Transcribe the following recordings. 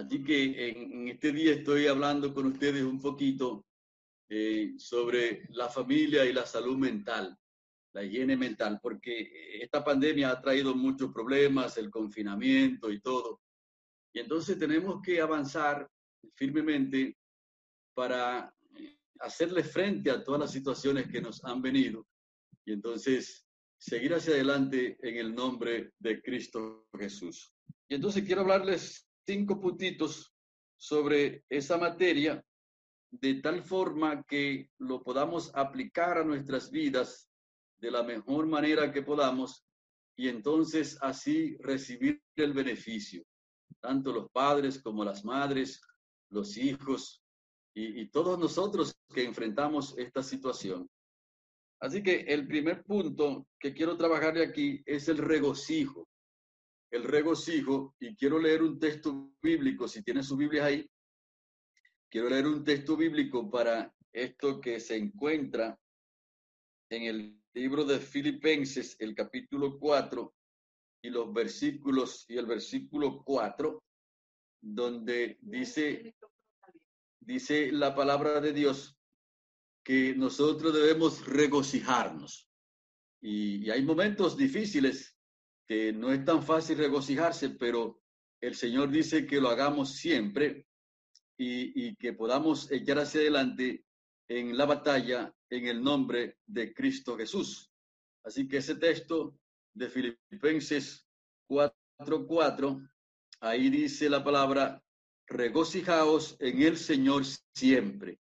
Así que en, este día estoy hablando con ustedes un poquito eh, sobre la familia y la salud mental, la higiene mental, porque esta pandemia ha traído muchos problemas, el confinamiento y todo. Y entonces tenemos que avanzar firmemente para eh, hacerle frente a todas las situaciones que nos han venido y entonces seguir hacia adelante en el nombre de Cristo Jesús. Y entonces quiero hablarles cinco puntitos sobre esa materia de tal forma que lo podamos aplicar a nuestras vidas de la mejor manera que podamos y entonces así recibir el beneficio, tanto los padres como las madres, los hijos y, todos nosotros que enfrentamos esta situación. Así que el primer punto que quiero trabajar de aquí es el regocijo. El regocijo, y quiero leer un texto bíblico, si tienen sus Biblias ahí, quiero leer un texto bíblico para esto que se encuentra en el libro de Filipenses, el capítulo 4 y los versículos y el versículo 4, donde dice, dice la palabra de Dios que nosotros debemos regocijarnos. Y hay momentos difíciles que no es tan fácil regocijarse, pero el Señor dice que lo hagamos siempre y, que podamos echar hacia adelante en la batalla en el nombre de Cristo Jesús. Así que ese texto de Filipenses 4:4, ahí dice la palabra, regocijaos en el Señor siempre.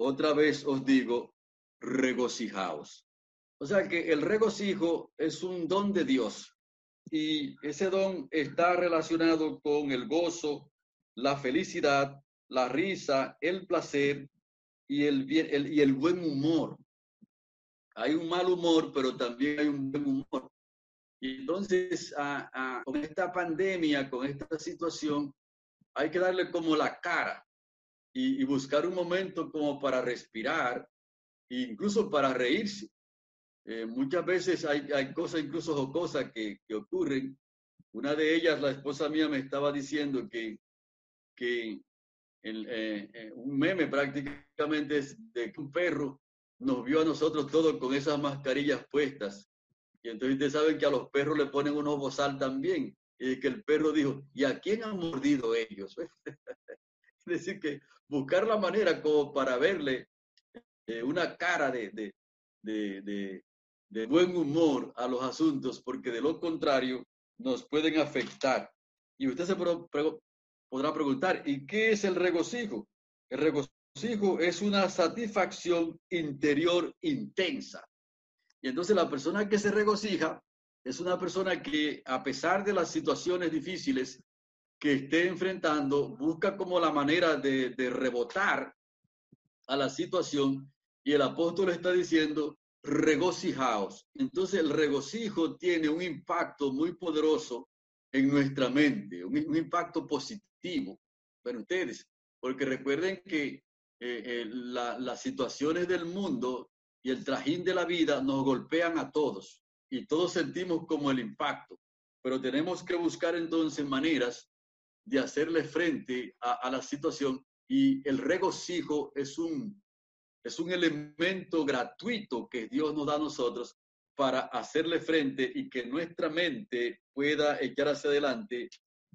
Otra vez os digo, regocijaos. O sea que el regocijo es un don de Dios y ese don está relacionado con el gozo, la felicidad, la risa, el placer y el, y el buen humor. Hay un mal humor, pero también hay un buen humor. Y entonces, con esta pandemia, con esta situación, hay que darle como la cara y, buscar un momento como para respirar, incluso para reírse. Eh, muchas veces hay, hay cosas incluso jocosas que, que ocurren. Una de ellas, la esposa mía me estaba diciendo que, que el, eh, eh, un meme prácticamente es de que un perro nos vio a nosotros todos con esas mascarillas puestas. Y entonces ustedes saben que a los perros le ponen unos bozal también. Y que el perro dijo, ¿y a quién han mordido ellos? es decir, que buscar la manera como para verle eh, una cara de, de, de, de, buen humor a los asuntos, porque de lo contrario nos pueden afectar. Y usted se podrá preguntar, ¿y qué es el regocijo? El regocijo es una satisfacción interior intensa. Y entonces la persona que se regocija es una persona que a pesar de las situaciones difíciles que esté enfrentando, busca como la manera de, de rebotar a la situación y el apóstol está diciendo, regocijaos. Entonces el regocijo tiene un impacto muy poderoso en nuestra mente, un, impacto positivo para ustedes, porque recuerden que eh, eh, las situaciones del mundo y el trajín de la vida nos golpean a todos y todos sentimos como el impacto, pero tenemos que buscar entonces maneras de hacerle frente a la situación y el regocijo es un, es un elemento gratuito que Dios nos da a nosotros para hacerle frente y que nuestra mente pueda echar hacia adelante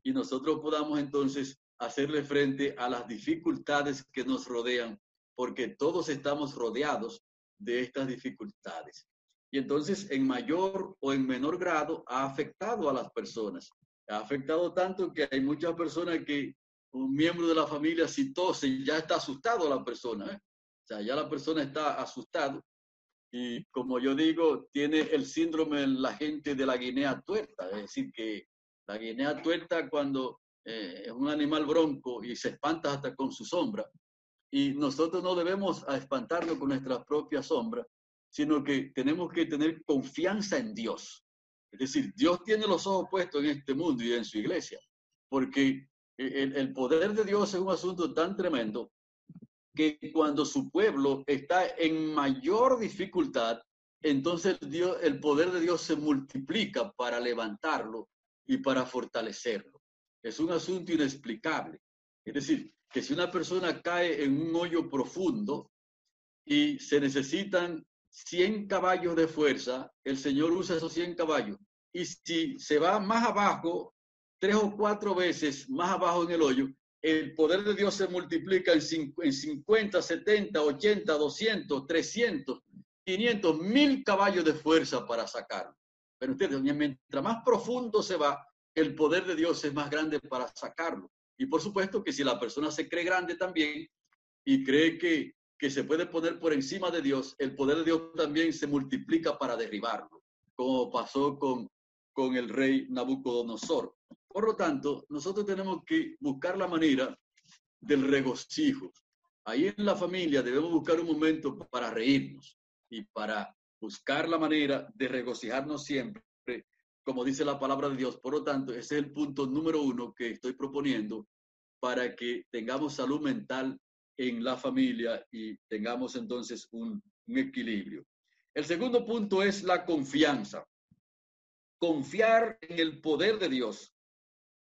y nosotros podamos entonces hacerle frente a las dificultades que nos rodean, porque todos estamos rodeados de estas dificultades. Y entonces, en mayor o en menor grado, ha afectado a las personas. Ha afectado tanto que hay muchas personas que un miembro de la familia, si tose, ya está asustado la persona. ¿eh? O sea, ya la persona está asustado. Y como yo digo, tiene el síndrome la gente de la Guinea tuerta, es decir, que la guinea tuerta cuando eh, es un animal bronco y se espanta hasta con su sombra. Y nosotros no debemos espantarnos con nuestra propia sombra, sino que tenemos que tener confianza en Dios. Es decir, Dios tiene los ojos puestos en este mundo y en su iglesia, porque el, el poder de Dios es un asunto tan tremendo que cuando su pueblo está en mayor dificultad, entonces el poder de Dios se multiplica para levantarlo y para fortalecerlo. Es un asunto inexplicable. Es decir, que si una persona cae en un hoyo profundo y se necesitan 100 caballos de fuerza, el Señor usa esos 100 caballos. Y si se va más abajo, tres o cuatro veces más abajo en el hoyo, el poder de Dios se multiplica en 50, 70, 80, 200, 300, 500, mil caballos de fuerza para sacarlo. Pero ustedes, mientras más profundo se va, el poder de Dios es más grande para sacarlo. Y por supuesto que si la persona se cree grande también y cree que, que se puede poner por encima de Dios, el poder de Dios también se multiplica para derribarlo, como pasó con, con el rey Nabucodonosor. Por lo tanto, nosotros tenemos que buscar la manera del regocijo. Ahí en la familia debemos buscar un momento para reírnos y para buscar la manera de regocijarnos siempre, como dice la palabra de Dios. Por lo tanto, ese es el punto número uno que estoy proponiendo para que tengamos salud mental en la familia y tengamos entonces un, un equilibrio. El segundo punto es la confianza. Confiar en el poder de Dios.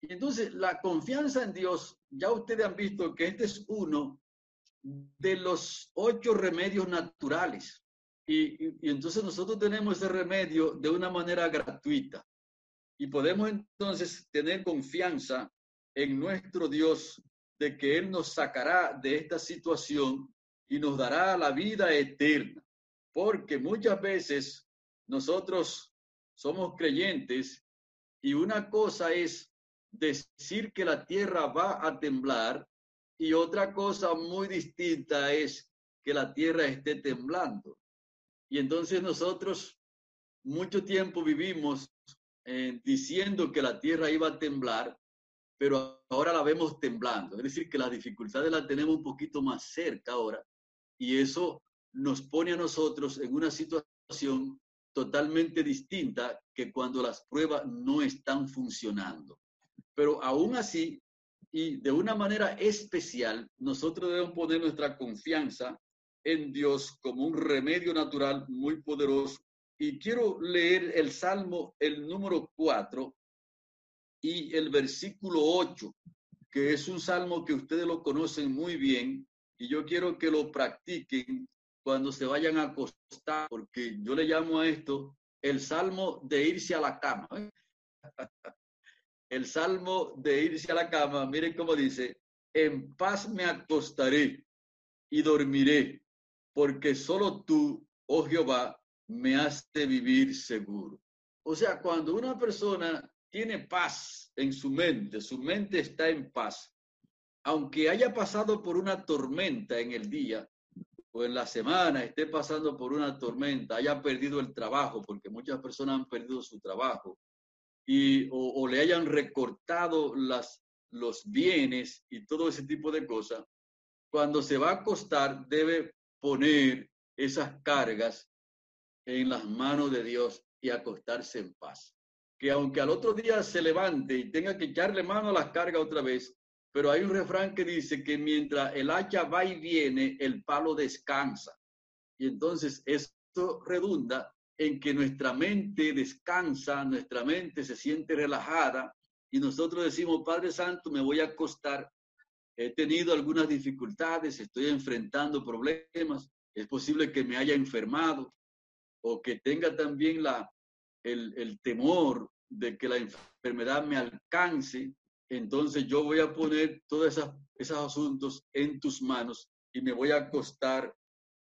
Entonces la confianza en Dios, ya ustedes han visto que este es uno de los ocho remedios naturales. Y, y, entonces nosotros tenemos ese remedio de una manera gratuita. Y podemos entonces tener confianza en nuestro Dios de que Él nos sacará de esta situación y nos dará la vida eterna. Porque muchas veces nosotros somos creyentes y una cosa es decir que la tierra va a temblar y otra cosa muy distinta es que la tierra esté temblando. Y entonces nosotros mucho tiempo vivimos eh, diciendo que la tierra iba a temblar, pero ahora la vemos temblando. Es decir, que las dificultades las tenemos un poquito más cerca ahora y eso nos pone a nosotros en una situación totalmente distinta que cuando las pruebas no están funcionando. Pero aún así, y de una manera especial, nosotros debemos poner nuestra confianza en Dios como un remedio natural muy poderoso. Y quiero leer el Salmo, el número 4 y el versículo 8, que es un salmo que ustedes lo conocen muy bien y yo quiero que lo practiquen cuando se vayan a acostar, porque yo le llamo a esto el salmo de irse a la cama. el salmo de irse a la cama, miren cómo dice, en paz me acostaré y dormiré, porque solo tú, oh Jehová, me hace vivir seguro. O sea, cuando una persona tiene paz en su mente, su mente está en paz, aunque haya pasado por una tormenta en el día o en la semana, esté pasando por una tormenta, haya perdido el trabajo, porque muchas personas han perdido su trabajo, y, o, le hayan recortado las, los bienes y todo ese tipo de cosas, cuando se va a acostar debe poner esas cargas en las manos de Dios y acostarse en paz. Que aunque al otro día se levante y tenga que echarle mano a las cargas otra vez, pero hay un refrán que dice que mientras el hacha va y viene, el palo descansa. Y entonces esto redunda en que nuestra mente descansa, nuestra mente se siente relajada y nosotros decimos, Padre Santo, me voy a acostar, he tenido algunas dificultades, estoy enfrentando problemas, es posible que me haya enfermado o que tenga también la, el, el temor de que la enfermedad me alcance, entonces yo voy a poner todos esos, esos asuntos en tus manos y me voy a acostar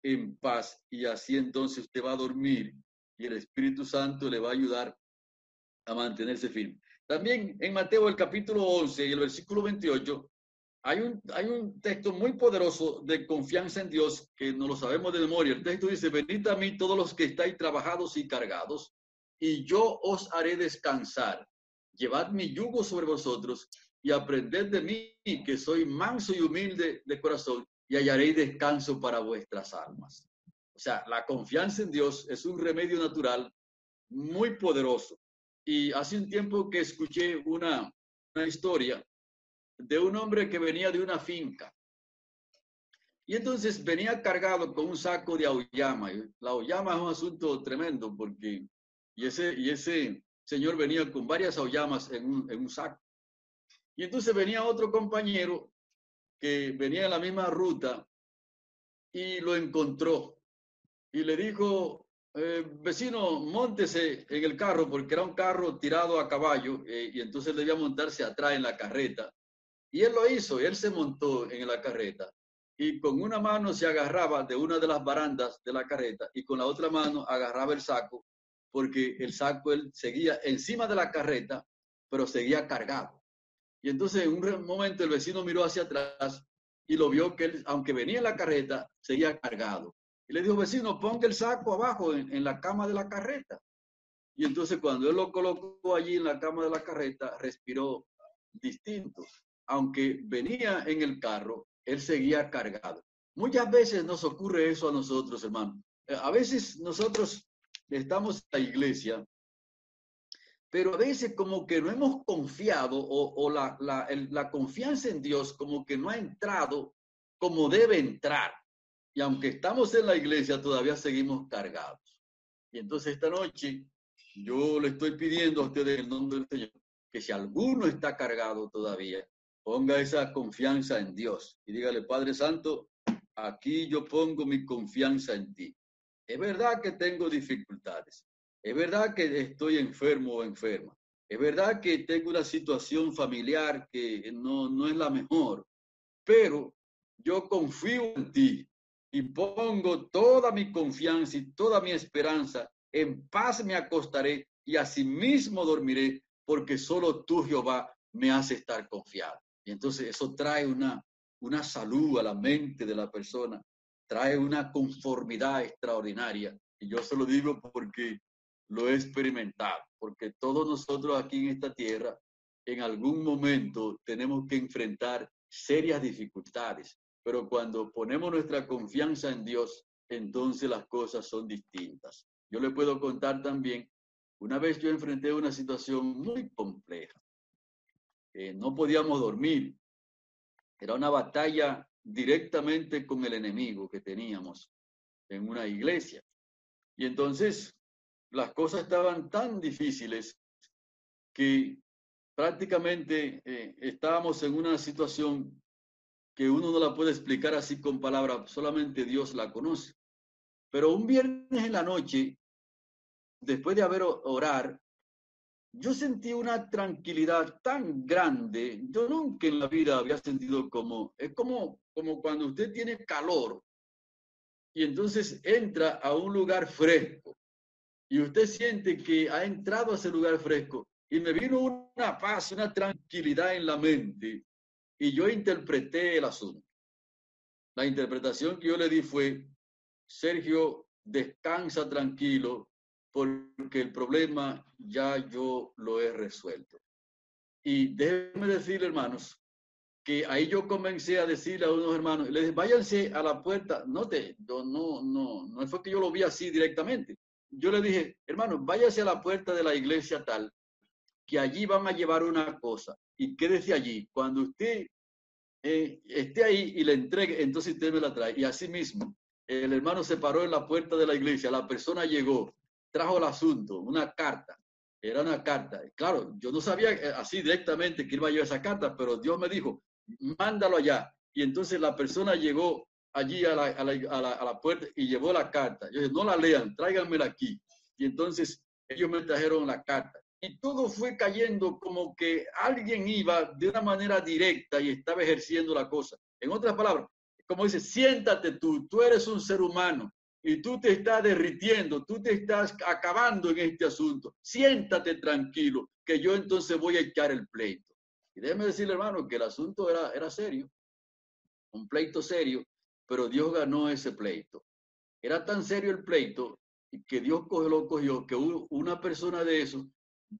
en paz y así entonces usted va a dormir y el Espíritu Santo le va a ayudar a mantenerse firme. También en Mateo el capítulo 11 y el versículo 28 hay un, hay un texto muy poderoso de confianza en Dios que no lo sabemos de memoria. El texto dice, venid a mí todos los que estáis trabajados y cargados, y yo os haré descansar. Llevad mi yugo sobre vosotros y aprended de mí, que soy manso y humilde de corazón, y hallaréis descanso para vuestras almas. Sea, la confianza en Dios es un remedio natural muy poderoso. Y hace un tiempo que escuché una, historia de un hombre que venía de una finca. Y entonces venía cargado con un saco de auyama. La auyama es un asunto tremendo porque, y ese, y ese señor venía con varias auyamas en un, en un saco. Y entonces venía otro compañero que venía en la misma ruta y lo encontró y le dijo, eh, vecino, montese en el carro porque era un carro tirado a caballo eh, y entonces debía montarse atrás en la carreta. Y él lo hizo, él se montó en la carreta y con una mano se agarraba de una de las barandas de la carreta y con la otra mano agarraba el saco porque el saco él seguía encima de la carreta, pero seguía cargado. Y entonces en un momento el vecino miró hacia atrás y lo vio que él, aunque venía en la carreta, seguía cargado. Le dijo, vecino, ponga el saco abajo en, la cama de la carreta. Y entonces cuando él lo colocó allí en la cama de la carreta, respiró distinto. Aunque venía en el carro, él seguía cargado. Muchas veces nos ocurre eso a nosotros, hermano. Eh, a veces nosotros estamos en la iglesia, pero a veces como que no hemos confiado o, la, la confianza en Dios como que no ha entrado como debe entrar. Y aunque estamos en la iglesia, todavía seguimos cargados. Y entonces esta noche yo le estoy pidiendo a ustedes en el nombre del Señor que si alguno está cargado todavía, ponga esa confianza en Dios y dígale, Padre Santo, aquí yo pongo mi confianza en ti. Es verdad que tengo dificultades. Es verdad que estoy enfermo o enferma. Es verdad que tengo una situación familiar que no, no es la mejor. Pero yo confío en ti y pongo toda mi confianza y toda mi esperanza. En paz me acostaré y asimismo dormiré, porque solo tú, Jehová, me hace estar confiado. Y entonces eso trae una, una salud a la mente de la persona, trae una conformidad extraordinaria. Y yo se lo digo porque lo he experimentado, porque todos nosotros aquí en esta tierra, en algún momento tenemos que enfrentar serias dificultades, pero cuando ponemos nuestra confianza en Dios, entonces las cosas son distintas. Yo le puedo contar también, una vez yo enfrenté una situación muy compleja. no podíamos dormir. Era una batalla directamente con el enemigo que teníamos en una iglesia. Y entonces las cosas estaban tan difíciles que prácticamente eh, estábamos en una situación que uno no la puede explicar así con palabras, solamente Dios la conoce. Pero un viernes en la noche, después de haber orar, yo sentí una tranquilidad tan grande. Yo nunca en la vida había sentido como, es como, como cuando usted tiene calor y entonces entra a un lugar fresco y usted siente que ha entrado a ese lugar fresco y me vino una paz, una tranquilidad en la mente y yo interpreté el asunto. La interpretación que yo le di fue, Sergio, descansa tranquilo porque el problema ya yo lo he resuelto. Y déjenme decir, hermanos, que ahí yo comencé a decirle a unos hermanos, les dije, váyanse a la puerta, no te, no, no, no fue que yo lo vi así directamente. Yo le dije, hermanos, váyanse a la puerta de la iglesia tal, que allí van a llevar una cosa y quédese allí. Cuando usted eh, esté ahí y le entregue, entonces usted me la trae. Y así mismo, el hermano se paró en la puerta de la iglesia, la persona llegó, trajo el asunto, una carta. Era una carta. Claro, yo no sabía eh, así directamente que iba a llevar esa carta, pero Dios me dijo, mándalo allá. Y entonces la persona llegó allí a la, a la, a la, puerta y llevó la carta. Yo dije, no la lean, tráiganmela aquí. Y entonces ellos me trajeron la carta y todo fue cayendo como que alguien iba de una manera directa y estaba ejerciendo la cosa. En otras palabras, como dice, siéntate tú, tú eres un ser humano y tú te estás derritiendo, tú te estás acabando en este asunto. Siéntate tranquilo, que yo entonces voy a echar el pleito. Y déjeme decirle, hermano, que el asunto era, era serio, un pleito serio, pero Dios ganó ese pleito. Era tan serio el pleito que Dios lo cogió, que una persona de esos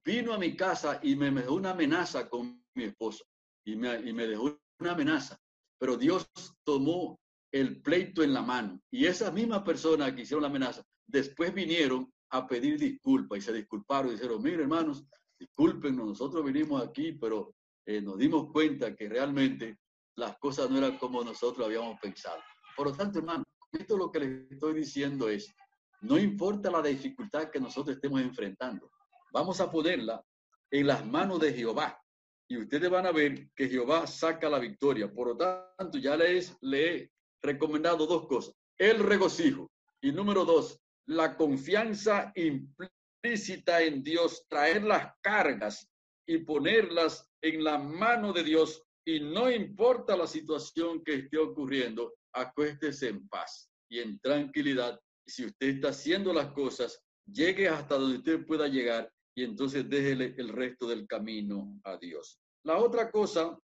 vino a mi casa y me dejó una amenaza con mi esposa y me, y me dejó una amenaza. Pero Dios tomó el pleito en la mano y esa misma persona que hicieron la amenaza después vinieron a pedir disculpas y se disculparon y dijeron, mire hermanos, discúlpenos, nosotros vinimos aquí, pero eh, nos dimos cuenta que realmente las cosas no eran como nosotros habíamos pensado. Por lo tanto, hermano, esto lo que les estoy diciendo es, no importa la dificultad que nosotros estemos enfrentando, vamos a ponerla en las manos de Jehová. y ustedes van a ver que Jehová saca la victoria. Por lo tanto, ya les, le he recomendado dos cosas. El regocijo y número dos, la confianza implícita en Dios, traer las cargas y ponerlas en la mano de Dios y no importa la situación que esté ocurriendo, acuéstese en paz y en tranquilidad. Si usted está haciendo las cosas, llegue hasta donde usted pueda llegar y entonces déjele el resto del camino a Dios. La otra cosa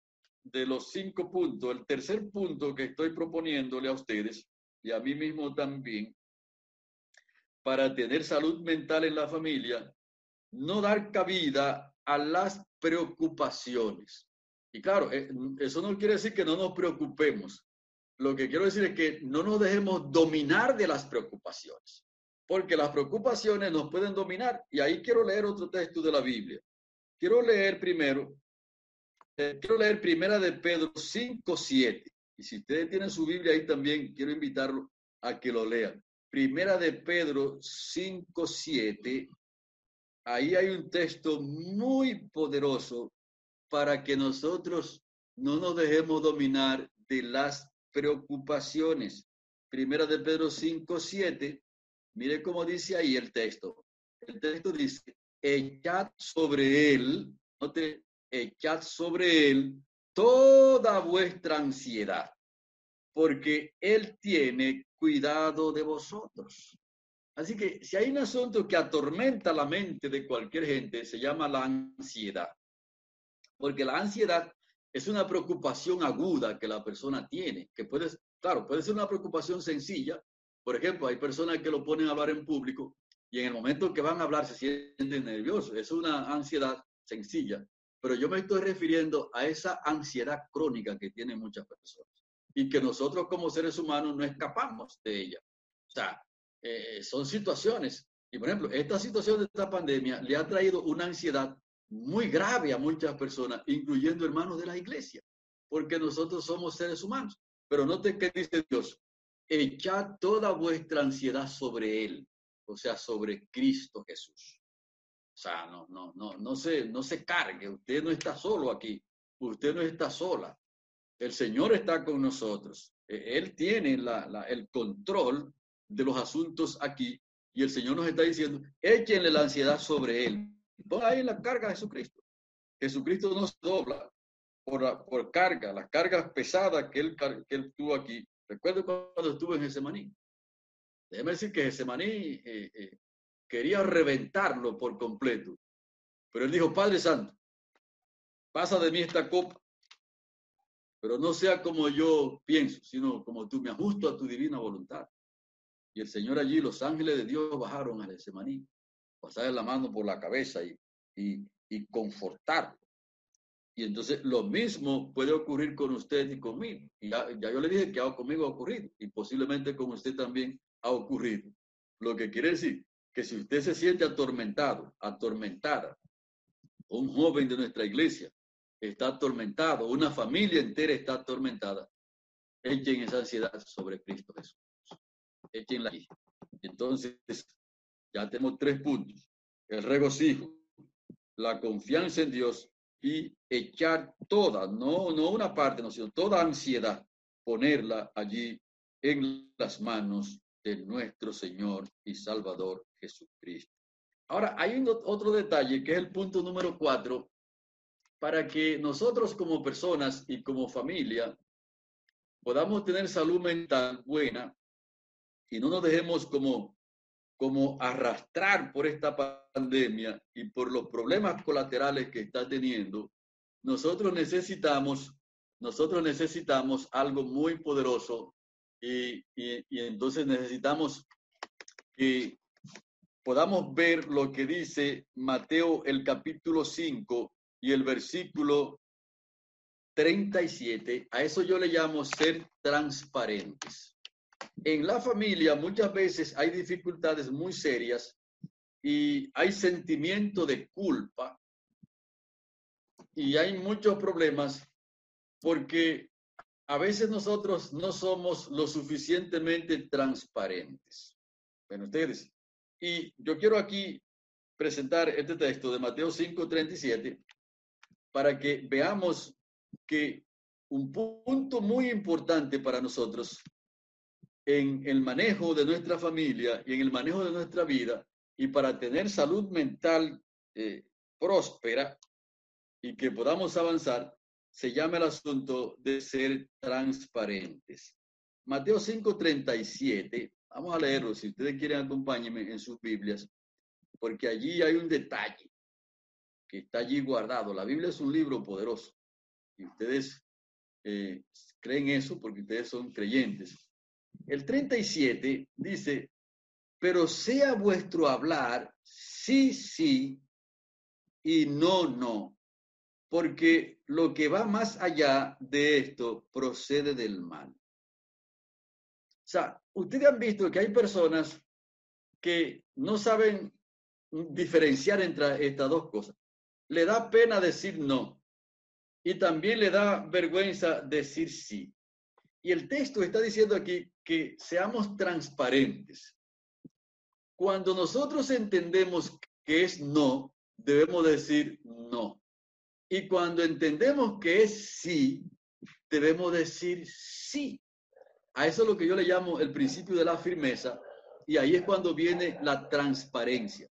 de los cinco puntos, el tercer punto que estoy proponiéndole a ustedes y a mí mismo también, para tener salud mental en la familia, no dar cabida a las preocupaciones. Y claro, eh, eso no quiere decir que no nos preocupemos. Lo que quiero decir es que no nos dejemos dominar de las preocupaciones, porque las preocupaciones nos pueden dominar. Y ahí quiero leer otro texto de la Biblia. Quiero leer primero, eh, quiero leer primera de Pedro 5, 7. Y si ustedes tienen su Biblia ahí también, quiero invitarlo a que lo lean. Primera de Pedro 5, 7. Ahí hay un texto muy poderoso para que nosotros no nos dejemos dominar de las preocupaciones. Primera de Pedro 5, 7. Mire cómo dice ahí el texto. El texto dice, echad sobre él, note, echad sobre él toda vuestra ansiedad, porque él tiene cuidado de vosotros. Así que si hay un asunto que atormenta la mente de cualquier gente, se llama la ansiedad. Porque la ansiedad es una preocupación aguda que la persona tiene, que puede, claro, puede ser una preocupación sencilla. Por ejemplo, hay personas que lo ponen a hablar en público y en el momento que van a hablar se sienten nerviosos. Es una ansiedad sencilla. Pero yo me estoy refiriendo a esa ansiedad crónica que tienen muchas personas y que nosotros como seres humanos no escapamos de ella. O sea, eh, son situaciones. Y por ejemplo, esta situación de esta pandemia le ha traído una ansiedad muy grave a muchas personas, incluyendo hermanos de la iglesia, porque nosotros somos seres humanos. Pero note que dice Dios, echad toda vuestra ansiedad sobre Él, o sea, sobre Cristo Jesús. O sea, no, no, no, no se, no se cargue, usted no está solo aquí, usted no está sola. El Señor está con nosotros. E, Él tiene la, el control de los asuntos aquí y el Señor nos está diciendo, échenle la ansiedad sobre Él, Ponga ahí la carga de Jesucristo. Jesucristo no se dobla por, por carga, las cargas pesadas que él, que él tuvo aquí. Recuerdo cuando estuvo en Getsemaní. Déjeme decir que Getsemaní eh, eh, quería reventarlo por completo. Pero él dijo, Padre Santo, pasa de mí esta copa, pero no sea como yo pienso, sino como tú me ajusto a tu divina voluntad. Y el Señor allí, los ángeles de Dios bajaron a Getsemaní pasarle la mano por la cabeza y, y, y confortarlo. Y entonces lo mismo puede ocurrir con usted y conmigo. Y ya, ya yo le dije que conmigo ha ocurrido y posiblemente con usted también ha ocurrido. Lo que quiere decir que si usted se siente atormentado, atormentada, un joven de nuestra iglesia está atormentado, una familia entera está atormentada, echen esa ansiedad sobre Cristo Jesús. Echenla ahí. Entonces, ya tenemos tres puntos. El regocijo, la confianza en Dios y echar toda, no, no una parte, no, sino toda ansiedad, ponerla allí en las manos de nuestro Señor y Salvador Jesucristo. Ahora, hay un, otro detalle que es el punto número cuatro, para que nosotros como personas y como familia podamos tener salud mental buena y no nos dejemos como como arrastrar por esta pandemia y por los problemas colaterales que está teniendo, nosotros necesitamos, nosotros necesitamos algo muy poderoso y, y, y entonces necesitamos que podamos ver lo que dice Mateo el capítulo 5 y el versículo 37. A eso yo le llamo ser transparentes en la familia muchas veces hay dificultades muy serias y hay sentimiento de culpa y hay muchos problemas porque a veces nosotros no somos lo suficientemente transparentes. Bueno, ustedes. Y yo quiero aquí presentar este texto de Mateo 5:37 para que veamos que un punto muy importante para nosotros en el manejo de nuestra familia y en el manejo de nuestra vida y para tener salud mental eh, próspera y que podamos avanzar, se llama el asunto de ser transparentes. Mateo 5:37, vamos a leerlo, si ustedes quieren acompáñenme en sus Biblias, porque allí hay un detalle que está allí guardado. La Biblia es un libro poderoso y ustedes eh, creen eso porque ustedes son creyentes. El 37 dice, pero sea vuestro hablar sí, sí y no, no, porque lo que va más allá de esto procede del mal. O sea, ustedes han visto que hay personas que no saben diferenciar entre estas dos cosas. Le da pena decir no y también le da vergüenza decir sí. Y el texto está diciendo aquí que seamos transparentes. Cuando nosotros entendemos que es no, debemos decir no. Y cuando entendemos que es sí, debemos decir sí. A eso es lo que yo le llamo el principio de la firmeza y ahí es cuando viene la transparencia.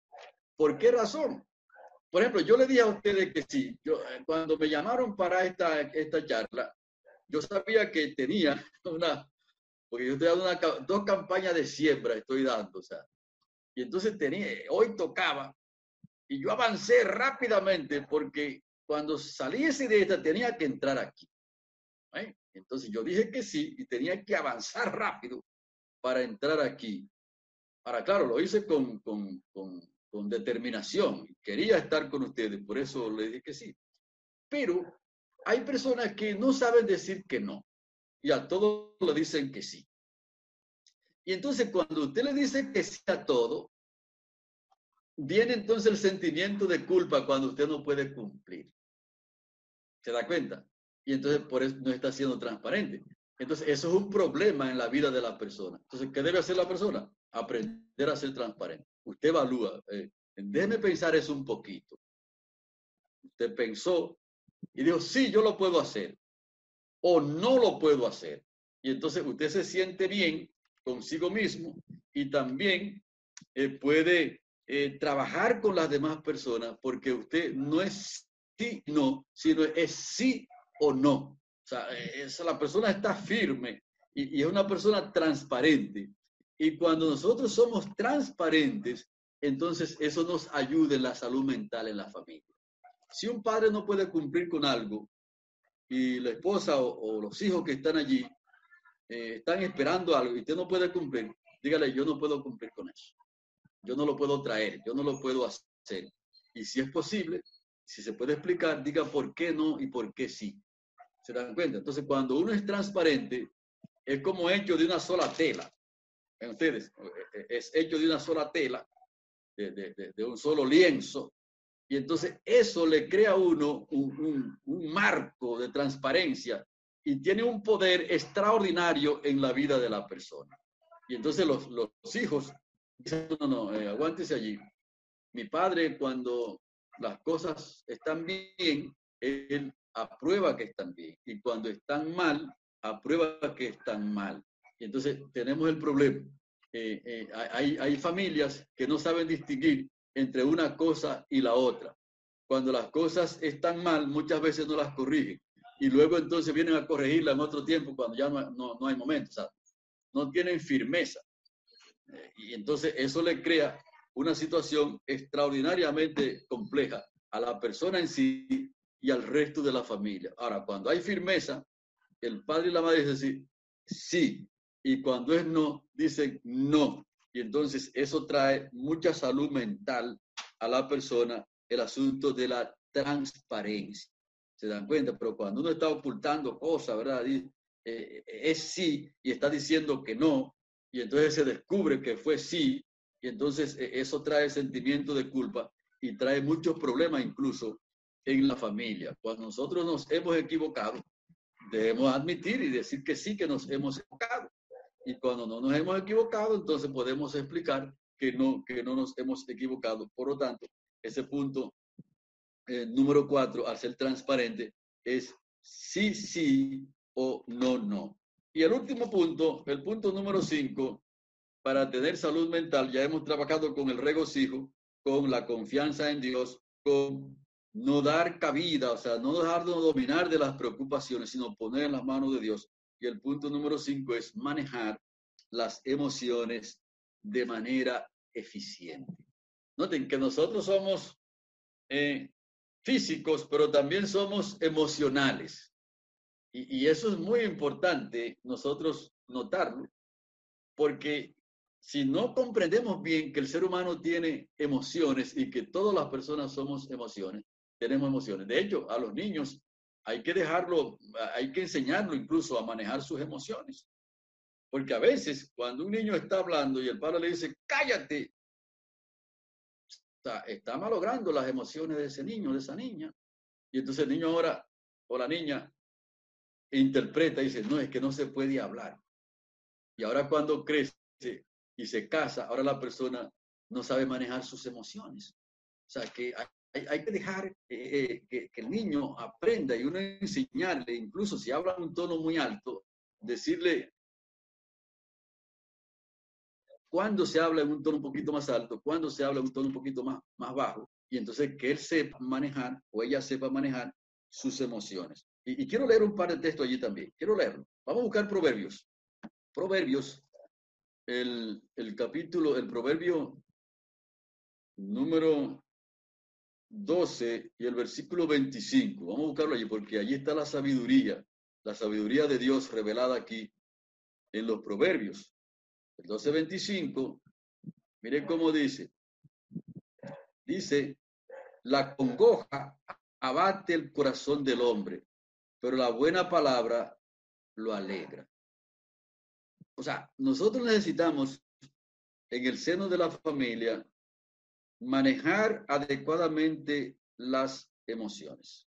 ¿Por qué razón? Por ejemplo, yo le dije a ustedes que sí. Yo, eh, cuando me llamaron para esta, esta charla, yo sabía que tenía una, porque yo estoy dando una, dos campañas de siembra, estoy dando, o sea, y entonces tenía, hoy tocaba, y yo avancé rápidamente porque cuando saliese de esta tenía que entrar aquí. ¿eh? Entonces yo dije que sí y tenía que avanzar rápido para entrar aquí. Ahora, claro, lo hice con, con, con, con determinación. Quería estar con ustedes, por eso le dije que sí. Pero hay personas que no saben decir que no y a todo le dicen que sí. Y entonces cuando usted le dice que sí a todo, viene entonces el sentimiento de culpa cuando usted no puede cumplir. ¿Se da cuenta? Y entonces por eso no está siendo transparente. Entonces eso es un problema en la vida de la persona. Entonces, ¿qué debe hacer la persona? Aprender a ser transparente. Usted evalúa. Eh, déjeme pensar eso un poquito. Usted pensó y dijo, sí, yo lo puedo hacer. O no lo puedo hacer. Y entonces usted se siente bien consigo mismo y también eh, puede eh, trabajar con las demás personas porque usted no es sí, no, sino es sí o no. O sea, esa, la persona está firme y, y es una persona transparente. Y cuando nosotros somos transparentes, entonces eso nos ayuda en la salud mental en la familia. Si un padre no puede cumplir con algo y la esposa o, los hijos que están allí eh, están esperando algo y usted no puede cumplir, dígale, yo no puedo cumplir con eso. Yo no lo puedo traer, yo no lo puedo hacer. Y si es posible, si se puede explicar, diga por qué no y por qué sí. ¿Se dan cuenta? Entonces, cuando uno es transparente, es como hecho de una sola tela. ¿Ven ustedes? Es hecho de una sola tela, de, de, de un solo lienzo. Y entonces eso le crea a uno un, un, marco de transparencia y tiene un poder extraordinario en la vida de la persona. Y entonces los, los hijos no, no, eh, aguántese allí. Mi padre cuando las cosas están bien, él aprueba que están bien. Y cuando están mal, aprueba que están mal. Y entonces tenemos el problema. Eh, eh, hay, hay familias que no saben distinguir entre una cosa y la otra. Cuando las cosas están mal, muchas veces no las corrigen. Y luego entonces vienen a corregirla en otro tiempo cuando ya no, no, no hay momento. O sea, no tienen firmeza. Eh, y entonces eso le crea una situación extraordinariamente compleja a la persona en sí y al resto de la familia. Ahora, cuando hay firmeza, el padre y la madre dicen sí, y cuando es no, dicen no. Y entonces eso trae mucha salud mental a la persona, el asunto de la transparencia. ¿Se dan cuenta? Pero cuando uno está ocultando cosas, ¿verdad? Eh, es sí y está diciendo que no, y entonces se descubre que fue sí, y entonces eh, eso trae sentimiento de culpa y trae muchos problemas incluso en la familia. Cuando nosotros nos hemos equivocado, debemos admitir y decir que sí que nos hemos equivocado. Y cuando no nos hemos equivocado, entonces podemos explicar que no, que no nos hemos equivocado. Por lo tanto, ese punto eh, número cuatro, al ser transparente, es sí, sí o no, no. Y el último punto, el punto número cinco, para tener salud mental, ya hemos trabajado con el regocijo, con la confianza en Dios, con no dar cabida, o sea, no dejarnos dominar de las preocupaciones, sino poner en las manos de Dios. Y el punto número cinco es manejar las emociones de manera eficiente. Noten que nosotros somos eh, físicos, pero también somos emocionales. Y, y eso es muy importante nosotros notarlo, porque si no comprendemos bien que el ser humano tiene emociones y que todas las personas somos emociones, tenemos emociones. De hecho, a los niños hay que dejarlo, hay que enseñarlo incluso a manejar sus emociones. Porque a veces cuando un niño está hablando y el padre le dice, cállate, está, está malogrando las emociones de ese niño, de esa niña. Y entonces el niño ahora, o la niña, interpreta y dice, no, es que no se puede hablar. Y ahora cuando crece y se casa, ahora la persona no sabe manejar sus emociones. O sea, que hay, hay que dejar eh, que, el niño aprenda y uno enseñarle, incluso si habla un tono muy alto, decirle cuando se habla en un tono un poquito más alto, cuando se habla en un tono un poquito más, más bajo, y entonces que él sepa manejar o ella sepa manejar sus emociones. Y, y quiero leer un par de textos allí también. Quiero leerlo. Vamos a buscar proverbios. Proverbios, el, el capítulo, el proverbio número 12 y el versículo 25. Vamos a buscarlo allí porque allí está la sabiduría, la sabiduría de Dios revelada aquí en los proverbios. El 12.25, mire cómo dice. Dice, la congoja abate el corazón del hombre, pero la buena palabra lo alegra. O sea, nosotros necesitamos en el seno de la familia manejar adecuadamente las emociones.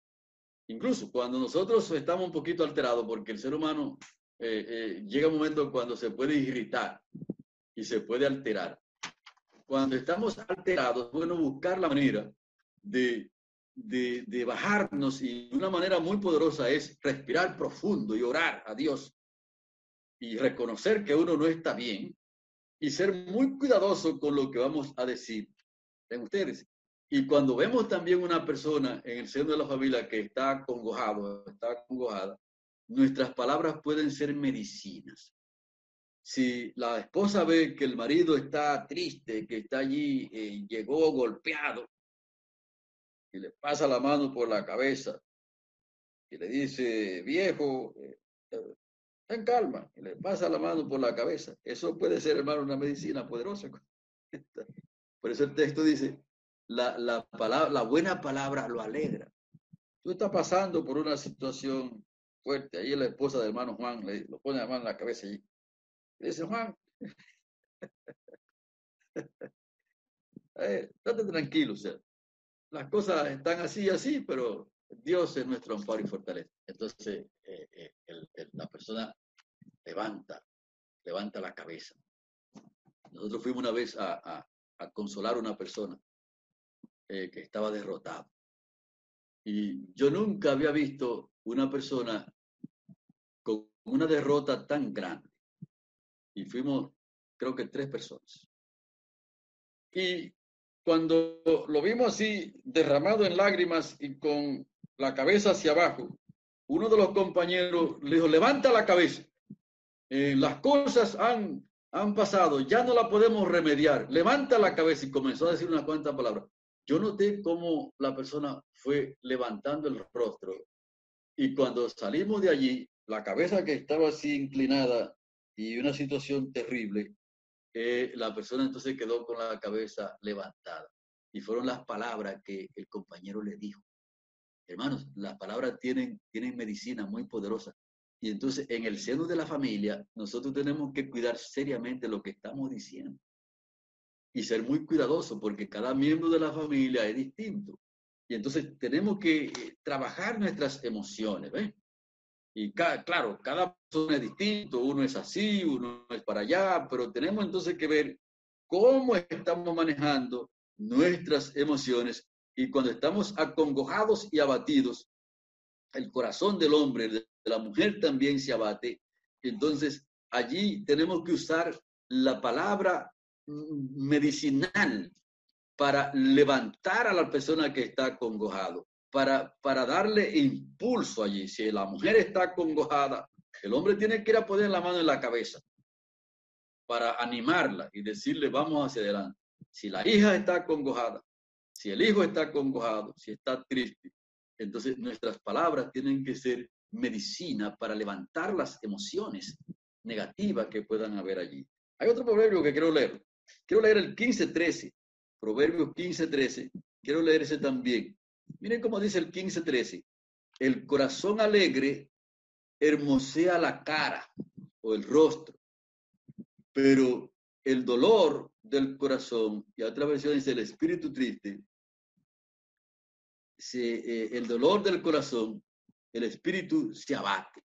Incluso cuando nosotros estamos un poquito alterados, porque el ser humano eh, eh, llega un momento cuando se puede irritar y se puede alterar. Cuando estamos alterados, bueno buscar la manera de, de, de bajarnos y una manera muy poderosa es respirar profundo y orar a Dios y reconocer que uno no está bien y ser muy cuidadoso con lo que vamos a decir en ustedes. Y cuando vemos también una persona en el seno de la familia que está congojado, está congojada, nuestras palabras pueden ser medicinas. Si la esposa ve que el marido está triste, que está allí, eh, llegó golpeado, y le pasa la mano por la cabeza, y le dice, viejo, eh, en calma, y le pasa la mano por la cabeza. Eso puede ser, hermano, una medicina poderosa. Por eso el texto dice, la, la, palabra, la buena palabra lo alegra. Tú estás pasando por una situación fuerte. Ahí la esposa del hermano Juan le lo pone la mano en la cabeza y le dice, Juan, eh, tranquilo, o sea, las cosas están así y así, pero Dios es nuestro amparo y fortaleza. Entonces, eh, eh, el, el, la persona levanta, levanta la cabeza. Nosotros fuimos una vez a, a, a consolar a una persona eh, que estaba derrotada. Y yo nunca había visto una persona con una derrota tan grande. Y fuimos, creo que tres personas. Y cuando lo vimos así, derramado en lágrimas y con la cabeza hacia abajo, uno de los compañeros le dijo, levanta la cabeza. Eh, las cosas han, han pasado, ya no la podemos remediar. Levanta la cabeza y comenzó a decir una cuanta palabras. Yo noté cómo la persona fue levantando el rostro y cuando salimos de allí, la cabeza que estaba así inclinada y una situación terrible, eh, la persona entonces quedó con la cabeza levantada. Y fueron las palabras que el compañero le dijo. Hermanos, las palabras tienen, tienen medicina muy poderosa. Y entonces en el seno de la familia, nosotros tenemos que cuidar seriamente lo que estamos diciendo. Y ser muy cuidadosos porque cada miembro de la familia es distinto. Y entonces tenemos que eh, trabajar nuestras emociones, ¿ven? Y claro, cada persona es distinto, uno es así, uno es para allá, pero tenemos entonces que ver cómo estamos manejando nuestras emociones Y cuando estamos acongojados y abatidos, el corazón del hombre, de la mujer también se abate. Entonces, allí tenemos que usar la palabra medicinal para levantar a la persona que está acongojado, para, para darle impulso allí. Si la mujer está acongojada, el hombre tiene que ir a poner la mano en la cabeza para animarla y decirle, vamos hacia adelante. Si la hija está acongojada, si el hijo está acongojado, si está triste, entonces nuestras palabras tienen que ser medicina para levantar las emociones negativas que puedan haber allí. Hay otro proverbio que quiero leer. Quiero leer el 15.13. Proverbios 15.13. Quiero leer ese también. Miren cómo dice el 15.13. El corazón alegre hermosea la cara o el rostro, pero el dolor del corazón, y otra versión dice el espíritu triste, eh, el dolor del corazón, el espíritu se abate.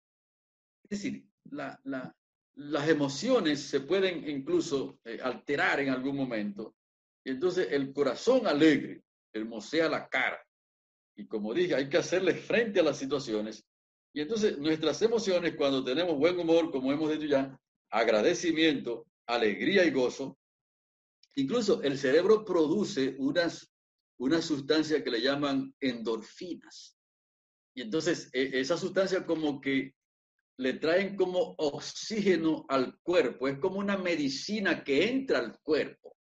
Es decir, las emociones se pueden incluso eh, alterar en algún momento. Y entonces el corazón alegre hermosea la cara. Y como dije, hay que hacerle frente a las situaciones. Y entonces nuestras emociones, cuando tenemos buen humor, como hemos dicho ya, agradecimiento, alegría y gozo, incluso el cerebro produce unas una sustancia que le llaman endorfinas. Y entonces e, esa sustancia como que le traen como oxígeno al cuerpo, es como una medicina que entra al cuerpo.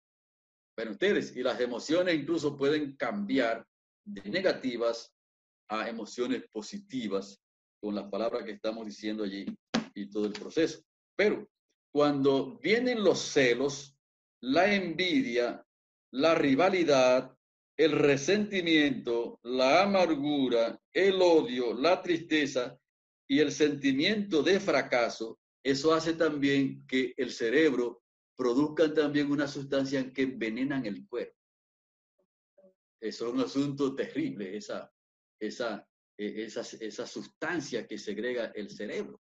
Pero ustedes, y las emociones incluso pueden cambiar de negativas a emociones positivas con las palabras que estamos diciendo allí y todo el proceso. Pero cuando vienen los celos, la envidia, la rivalidad, el resentimiento, la amargura, el odio, la tristeza y el sentimiento de fracaso, eso hace también que el cerebro produzca también una sustancia que envenenan el cuerpo. Eso es un asunto terrible, esa, esa, e, esa, esa sustancia que segrega el cerebro.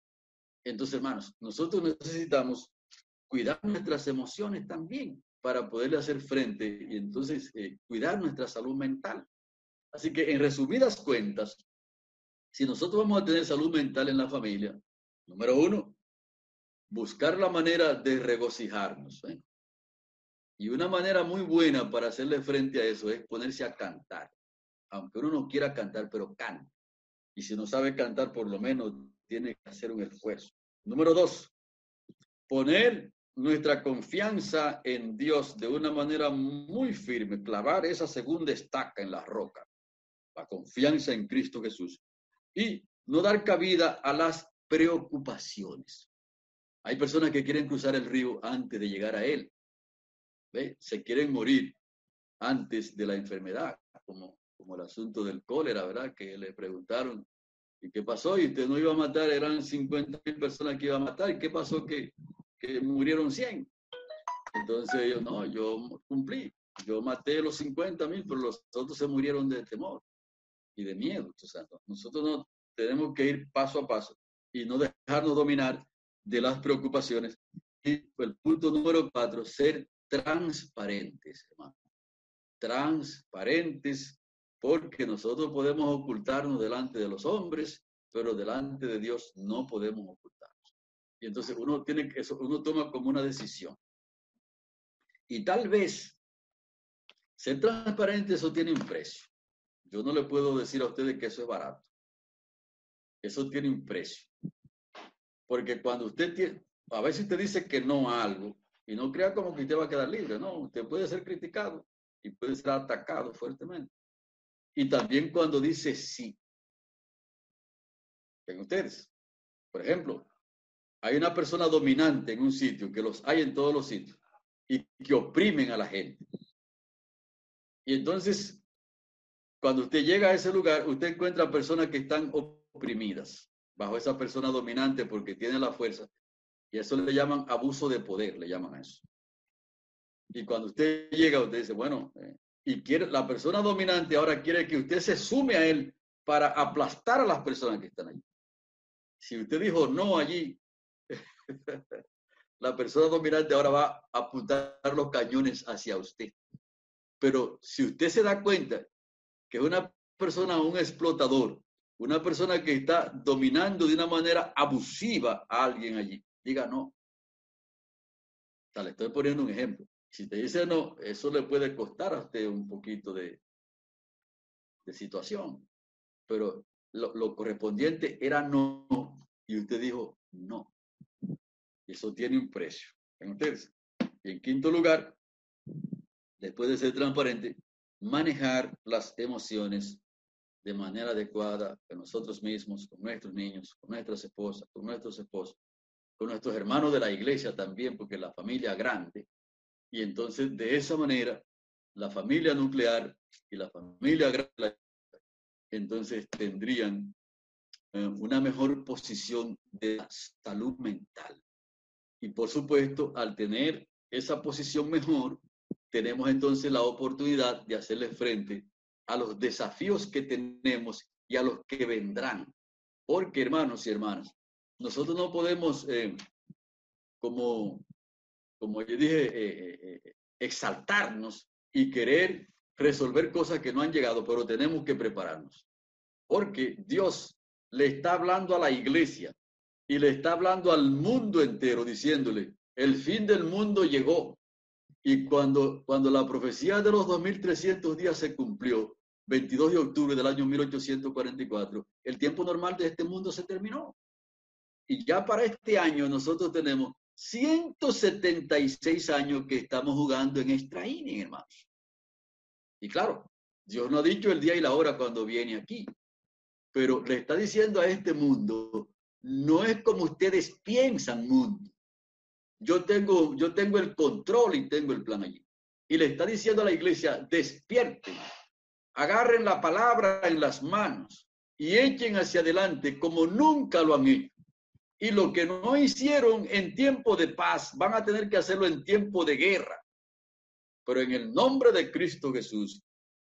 Entonces, hermanos, nosotros necesitamos cuidar nuestras emociones también para poderle hacer frente y entonces eh, cuidar nuestra salud mental. Así que en resumidas cuentas, si nosotros vamos a tener salud mental en la familia, número uno, buscar la manera de regocijarnos. ¿eh? Y una manera muy buena para hacerle frente a eso es ponerse a cantar. Aunque uno no quiera cantar, pero canta. Y si no sabe cantar, por lo menos tiene que hacer un esfuerzo. Número dos, poner nuestra confianza en Dios de una manera muy firme, clavar esa segunda estaca en la roca, la confianza en Cristo Jesús, y no dar cabida a las preocupaciones. Hay personas que quieren cruzar el río antes de llegar a él. ¿Ve? Se quieren morir antes de la enfermedad, como, como el asunto del cólera, ¿verdad? Que le preguntaron, ¿y qué pasó? Y usted no iba a matar, eran 50 mil personas que iba a matar. ¿Y qué pasó? Que que murieron 100. Entonces yo, no, yo cumplí. Yo maté los 50 mil, pero los otros se murieron de temor y de miedo. nosotros no tenemos que ir paso a paso y no dejarnos dominar de las preocupaciones. Y el punto número cuatro, ser transparentes, hermano. Transparentes, porque nosotros podemos ocultarnos delante de los hombres, pero delante de Dios no podemos ocultar. Entonces uno tiene que, eso, uno toma como una decisión. Y tal vez ser transparente, eso tiene un precio. Yo no le puedo decir a ustedes que eso es barato. Eso tiene un precio. Porque cuando usted tiene, a veces usted dice que no a algo y no crea como que usted va a quedar libre. No, usted puede ser criticado y puede ser atacado fuertemente. Y también cuando dice sí. Ven ustedes. Por ejemplo, hay una persona dominante en un sitio, que los hay en todos los sitios, y que oprimen a la gente. Y entonces, cuando usted llega a ese lugar, usted encuentra personas que están oprimidas bajo esa persona dominante porque tiene la fuerza. Y eso le llaman abuso de poder, le llaman a eso. Y cuando usted llega, usted dice, bueno, eh, y quiere, la persona dominante ahora quiere que usted se sume a él para aplastar a las personas que están allí. Si usted dijo no allí, la persona dominante ahora va a apuntar los cañones hacia usted. Pero si usted se da cuenta que una persona, un explotador, una persona que está dominando de una manera abusiva a alguien allí, diga no. Le estoy poniendo un ejemplo. Si te dice no, eso le puede costar a usted un poquito de situación. Pero lo, correspondiente era no, y usted dijo no. Eso tiene un precio. Entonces, y en quinto lugar, después de ser transparente, manejar las emociones de manera adecuada con nosotros mismos, con nuestros niños, con nuestras esposas, con nuestros esposos, con nuestros hermanos de la iglesia también, porque la familia grande. Y entonces, de esa manera, la familia nuclear y la familia grande, entonces tendrían eh, una mejor posición de salud mental. Y por supuesto, al tener esa posición mejor, tenemos entonces la oportunidad de hacerle frente a los desafíos que tenemos y a los que vendrán. Porque, hermanos y hermanas, nosotros no podemos, eh, como, como yo dije, eh, eh, exaltarnos y querer resolver cosas que no han llegado, pero tenemos que prepararnos. Porque Dios le está hablando a la iglesia y le está hablando al mundo entero, diciéndole, el fin del mundo llegó. Y cuando, cuando la profecía de los 2300 días se cumplió, 22 de octubre del año 1844, el tiempo normal de este mundo se terminó. Y ya para este año nosotros tenemos 176 años que estamos jugando en extra inning, hermanos. Y claro, Dios no ha dicho el día y la hora cuando viene aquí, pero le está diciendo a este mundo, no es como ustedes piensan, mundo. Yo tengo, yo tengo el control y tengo el plan allí. Y le está diciendo a la iglesia, despierten, agarren la palabra en las manos y echen hacia adelante como nunca lo han hecho. Y lo que no hicieron en tiempo de paz, van a tener que hacerlo en tiempo de guerra. Pero en el nombre de Cristo Jesús,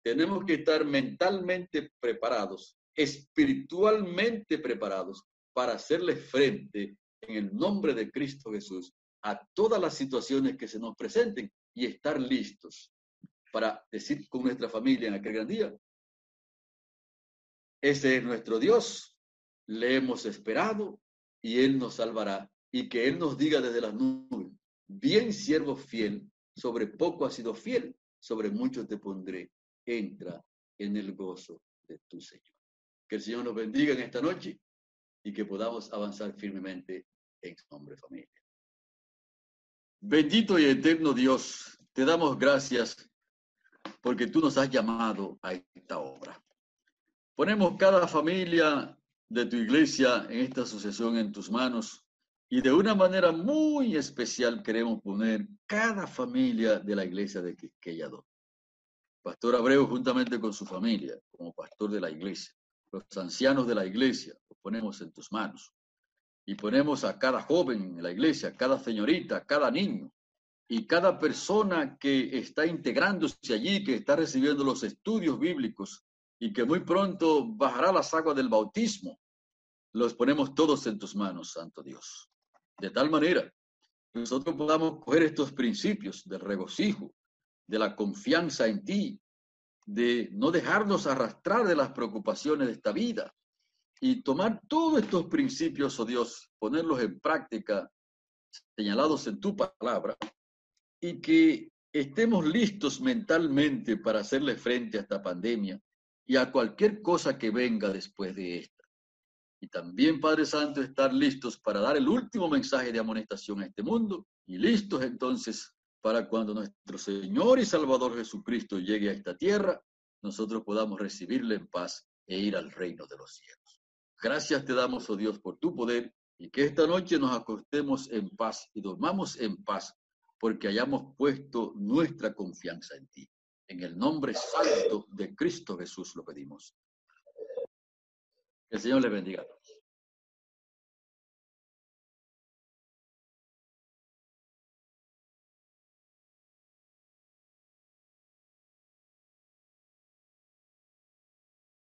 tenemos que estar mentalmente preparados, espiritualmente preparados para hacerle frente en el nombre de Cristo Jesús a todas las situaciones que se nos presenten y estar listos para decir con nuestra familia en aquel gran día, ese es nuestro Dios, le hemos esperado y Él nos salvará y que Él nos diga desde las nubes, bien siervo fiel, sobre poco has sido fiel, sobre mucho te pondré, entra en el gozo de tu Señor. Que el Señor nos bendiga en esta noche y que podamos avanzar firmemente en su nombre, familia. Bendito y eterno Dios, te damos gracias porque tú nos has llamado a esta obra. Ponemos cada familia de tu iglesia en esta sucesión en tus manos y de una manera muy especial queremos poner cada familia de la iglesia de Quisqueyado. Pastor Abreu juntamente con su familia, como pastor de la iglesia, los ancianos de la iglesia, los ponemos en tus manos y ponemos a cada joven en la iglesia, cada señorita, cada niño y cada persona que está integrándose allí, que está recibiendo los estudios bíblicos y que muy pronto bajará las aguas del bautismo, los ponemos todos en tus manos, Santo Dios. De tal manera que nosotros podamos coger estos principios del regocijo, de la confianza en ti, de no dejarnos arrastrar de las preocupaciones de esta vida, y tomar todos estos principios, oh Dios, ponerlos en práctica, señalados en tu palabra, y que estemos listos mentalmente para hacerle frente a esta pandemia y a cualquier cosa que venga después de esta. Y también, Padre Santo, estar listos para dar el último mensaje de amonestación a este mundo y listos entonces para cuando nuestro Señor y Salvador Jesucristo llegue a esta tierra, nosotros podamos recibirle en paz e ir al reino de los cielos. Gracias te damos, oh Dios, por tu poder y que esta noche nos acostemos en paz y dormamos en paz porque hayamos puesto nuestra confianza en ti. En el nombre santo de Cristo Jesús lo pedimos. El Señor le bendiga a todos.